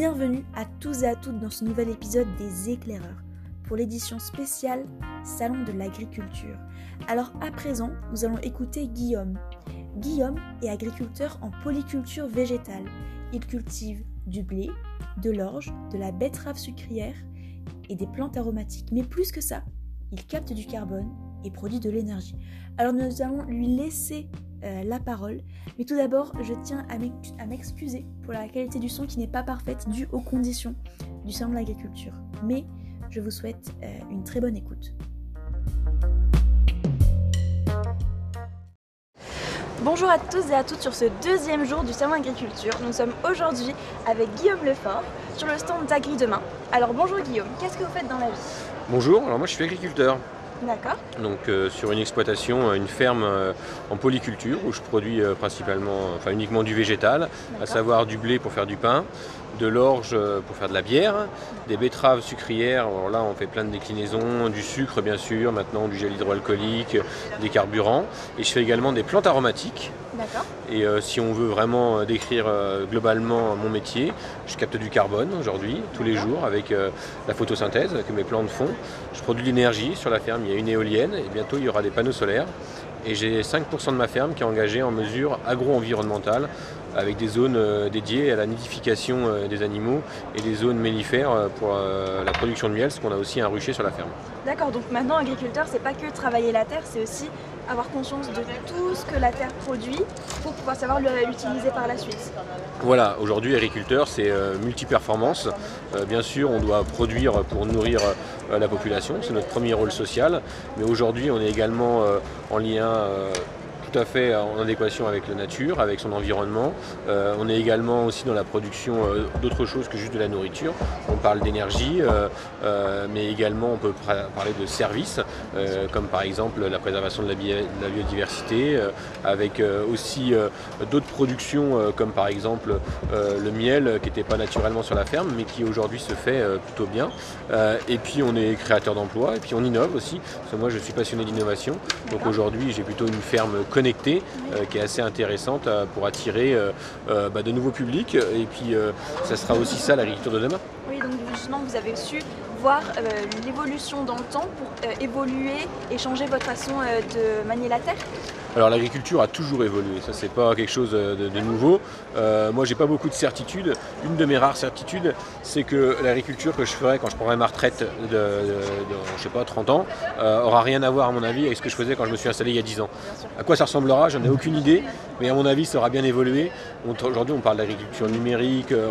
Bienvenue à tous et à toutes dans ce nouvel épisode des éclaireurs pour l'édition spéciale Salon de l'agriculture. Alors à présent, nous allons écouter Guillaume. Guillaume est agriculteur en polyculture végétale. Il cultive du blé, de l'orge, de la betterave sucrière et des plantes aromatiques. Mais plus que ça, il capte du carbone et produit de l'énergie. Alors nous allons lui laisser euh, la parole. Mais tout d'abord, je tiens à m'excuser pour la qualité du son qui n'est pas parfaite due aux conditions du salon de l'agriculture. Mais je vous souhaite euh, une très bonne écoute. Bonjour à tous et à toutes sur ce deuxième jour du salon agriculture. Nous sommes aujourd'hui avec Guillaume Lefort sur le stand d'Agri Demain. Alors bonjour Guillaume, qu'est-ce que vous faites dans la vie? Bonjour, alors moi je suis agriculteur. D'accord. Donc euh, sur une exploitation, euh, une ferme euh, en polyculture où je produis principalement, enfin uniquement du végétal, à savoir du blé pour faire du pain, de l'orge pour faire de la bière, des betteraves sucrières, alors là on fait plein de déclinaisons, du sucre bien sûr, maintenant du gel hydroalcoolique, des carburants, et je fais également des plantes aromatiques. D'accord. Et si on veut vraiment décrire globalement mon métier, je capte du carbone aujourd'hui, tous les jours, avec la photosynthèse que mes plantes font. Je produis de l'énergie sur la ferme, il y a une éolienne, et bientôt il y aura des panneaux solaires. Et j'ai 5% de ma ferme qui est engagée en mesure agro-environnementale avec des zones euh, dédiées à la nidification euh, des animaux et des zones mellifères euh, pour la production de miel, parce qu'on a aussi un rucher sur la ferme. D'accord, donc maintenant agriculteur, c'est pas que travailler la terre, c'est aussi avoir conscience de tout ce que la terre produit pour pouvoir savoir l'utiliser par la suite. Voilà, aujourd'hui agriculteur, c'est multiperformance. bien sûr, on doit produire pour nourrir la population, c'est notre premier rôle social, mais aujourd'hui on est également en lien tout à fait en adéquation avec la nature, avec son environnement. Euh, on est également aussi dans la production euh, d'autres choses que juste de la nourriture. On parle d'énergie, euh, mais également on peut parler de services, comme par exemple la préservation de la, biodiversité, avec aussi d'autres productions, comme par exemple le miel, qui n'était pas naturellement sur la ferme, mais qui aujourd'hui se fait plutôt bien. et puis on est créateur d'emplois, et puis on innove aussi, parce que moi je suis passionné d'innovation. Donc aujourd'hui j'ai plutôt une ferme connectée euh, qui est assez intéressante euh, pour attirer euh, bah, de nouveaux publics. Et puis ça sera aussi ça l'agriculture de demain. Oui, donc justement vous avez su voir l'évolution dans le temps pour évoluer et changer votre façon de manier la terre alors l'agriculture a toujours évolué, ça c'est pas quelque chose de, nouveau. Euh, moi j'ai pas beaucoup de certitudes. Une de mes rares certitudes, c'est que l'agriculture que je ferai quand je prendrai ma retraite de, je sais pas 30 ans, euh, aura rien à voir à mon avis avec ce que je faisais quand je me suis installé il y a 10 ans. À quoi ça ressemblera, j'en ai aucune idée, mais à mon avis ça aura bien évolué. Aujourd'hui on parle d'agriculture numérique, euh,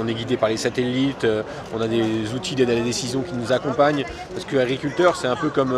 on, est guidé par les satellites, on a des outils d'aide à la décision qui nous accompagnent, parce que l'agriculteur c'est un peu comme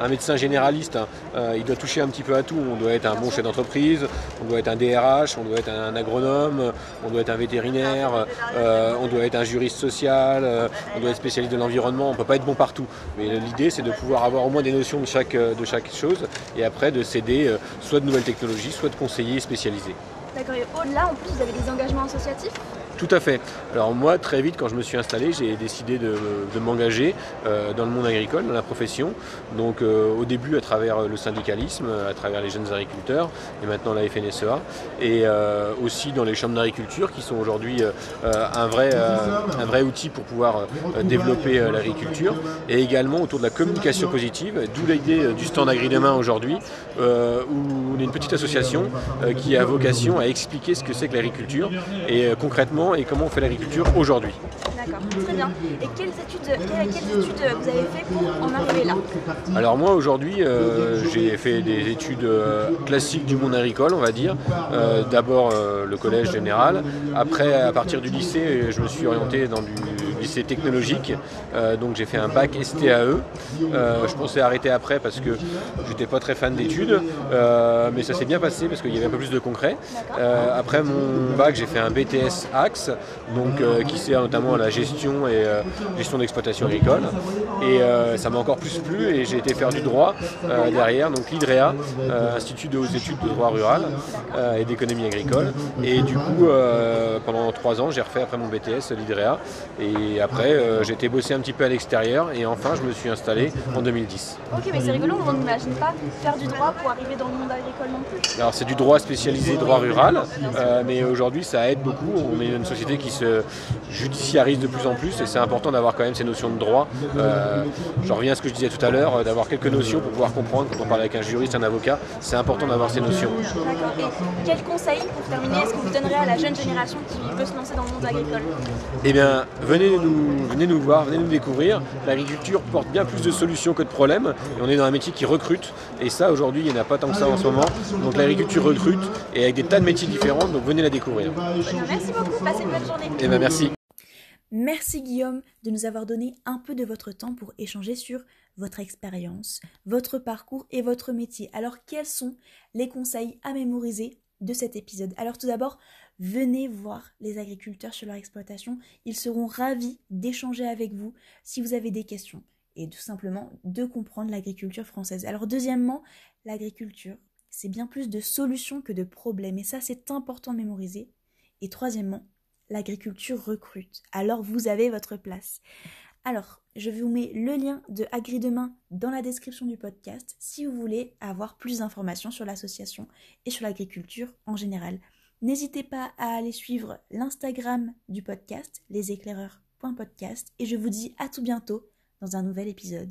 un médecin généraliste, hein. il doit toucher un petit peu à tout. On doit être un bon chef d'entreprise, on doit être un DRH, on doit être un agronome, on doit être un vétérinaire, euh, on doit être un juriste social, euh, on doit être spécialiste de l'environnement. On ne peut pas être bon partout. Mais l'idée, c'est de pouvoir avoir au moins des notions de chaque, de chaque chose et après de s'aider euh, soit de nouvelles technologies, soit de conseillers spécialisés. D'accord. Et au-delà, en plus, vous avez des engagements associatifs? Tout à fait. Alors moi, très vite, quand je me suis installé, j'ai décidé de, m'engager euh, dans le monde agricole, dans la profession. Donc euh, au début à travers le syndicalisme, à travers les jeunes agriculteurs, et maintenant la FNSEA, et euh, aussi dans les chambres d'agriculture qui sont aujourd'hui un, vrai, un vrai outil pour pouvoir développer l'agriculture, et également autour de la communication positive, d'où l'idée du stand Agri Demain aujourd'hui, où on est une petite association qui a vocation à expliquer ce que c'est que l'agriculture, et concrètement et comment on fait l'agriculture aujourd'hui. D'accord, très bien. Et quelles études, vous avez fait pour en arriver là? Alors moi aujourd'hui euh, j'ai fait des études euh, classiques du monde agricole on va dire. Euh, d'abord le collège général. Après à partir du lycée je me suis orienté dans du lycée technologique. donc j'ai fait un bac STAE. je pensais arrêter après parce que j'étais pas très fan d'études. mais ça s'est bien passé parce qu'il y avait un peu plus de concret. après mon bac j'ai fait un BTS Axe donc, euh, qui sert notamment à la gestion et euh, gestion d'exploitation agricole. Et euh, ça m'a encore plus plu et j'ai été faire du droit derrière, donc l'IDREA, Institut de hautes études de droit rural et d'économie agricole. Et du coup, pendant trois ans, j'ai refait après mon BTS l'IDREA. Et Et après, euh, j'ai été bosser un petit peu à l'extérieur et enfin, je me suis installé en 2010. Ok, mais c'est rigolo, on n'imagine pas faire du droit pour arriver dans le monde agricole non plus. Alors, c'est du droit spécialisé, droit rural, euh, mais aujourd'hui, ça aide beaucoup. On est une société qui se judiciarise de plus en plus et c'est important d'avoir quand même ces notions de droit. Euh, je reviens à ce que je disais tout à l'heure, d'avoir quelques notions pour pouvoir comprendre quand on parle avec un juriste, un avocat. C'est important d'avoir ces notions. D'accord. Et quel conseil, pour terminer, est-ce que vous donnerez à la jeune génération qui veut se lancer dans le monde agricole? Eh bien, venez nous, venez nous voir, venez nous découvrir. L'agriculture porte bien plus de solutions que de problèmes. Et on est dans un métier qui recrute. Et ça, aujourd'hui, il n'y en a pas tant que ça en ce moment. Donc l'agriculture recrute et avec des tas de métiers différents. Donc venez la découvrir. Merci beaucoup. Passez une bonne journée. Eh bien, merci. Merci Guillaume de nous avoir donné un peu de votre temps pour échanger sur votre expérience, votre parcours et votre métier. Alors quels sont les conseils à mémoriser de cet épisode? Alors tout d'abord, venez voir les agriculteurs sur leur exploitation. Ils seront ravis d'échanger avec vous si vous avez des questions et tout simplement de comprendre l'agriculture française. Alors deuxièmement, l'agriculture, c'est bien plus de solutions que de problèmes et ça c'est important de mémoriser. Et troisièmement, l'agriculture recrute. Alors vous avez votre place. Alors, je vous mets le lien de Agri Demain dans la description du podcast si vous voulez avoir plus d'informations sur l'association et sur l'agriculture en général. N'hésitez pas à aller suivre l'Instagram du podcast, leséclaireurs.podcast, et je vous dis à tout bientôt dans un nouvel épisode.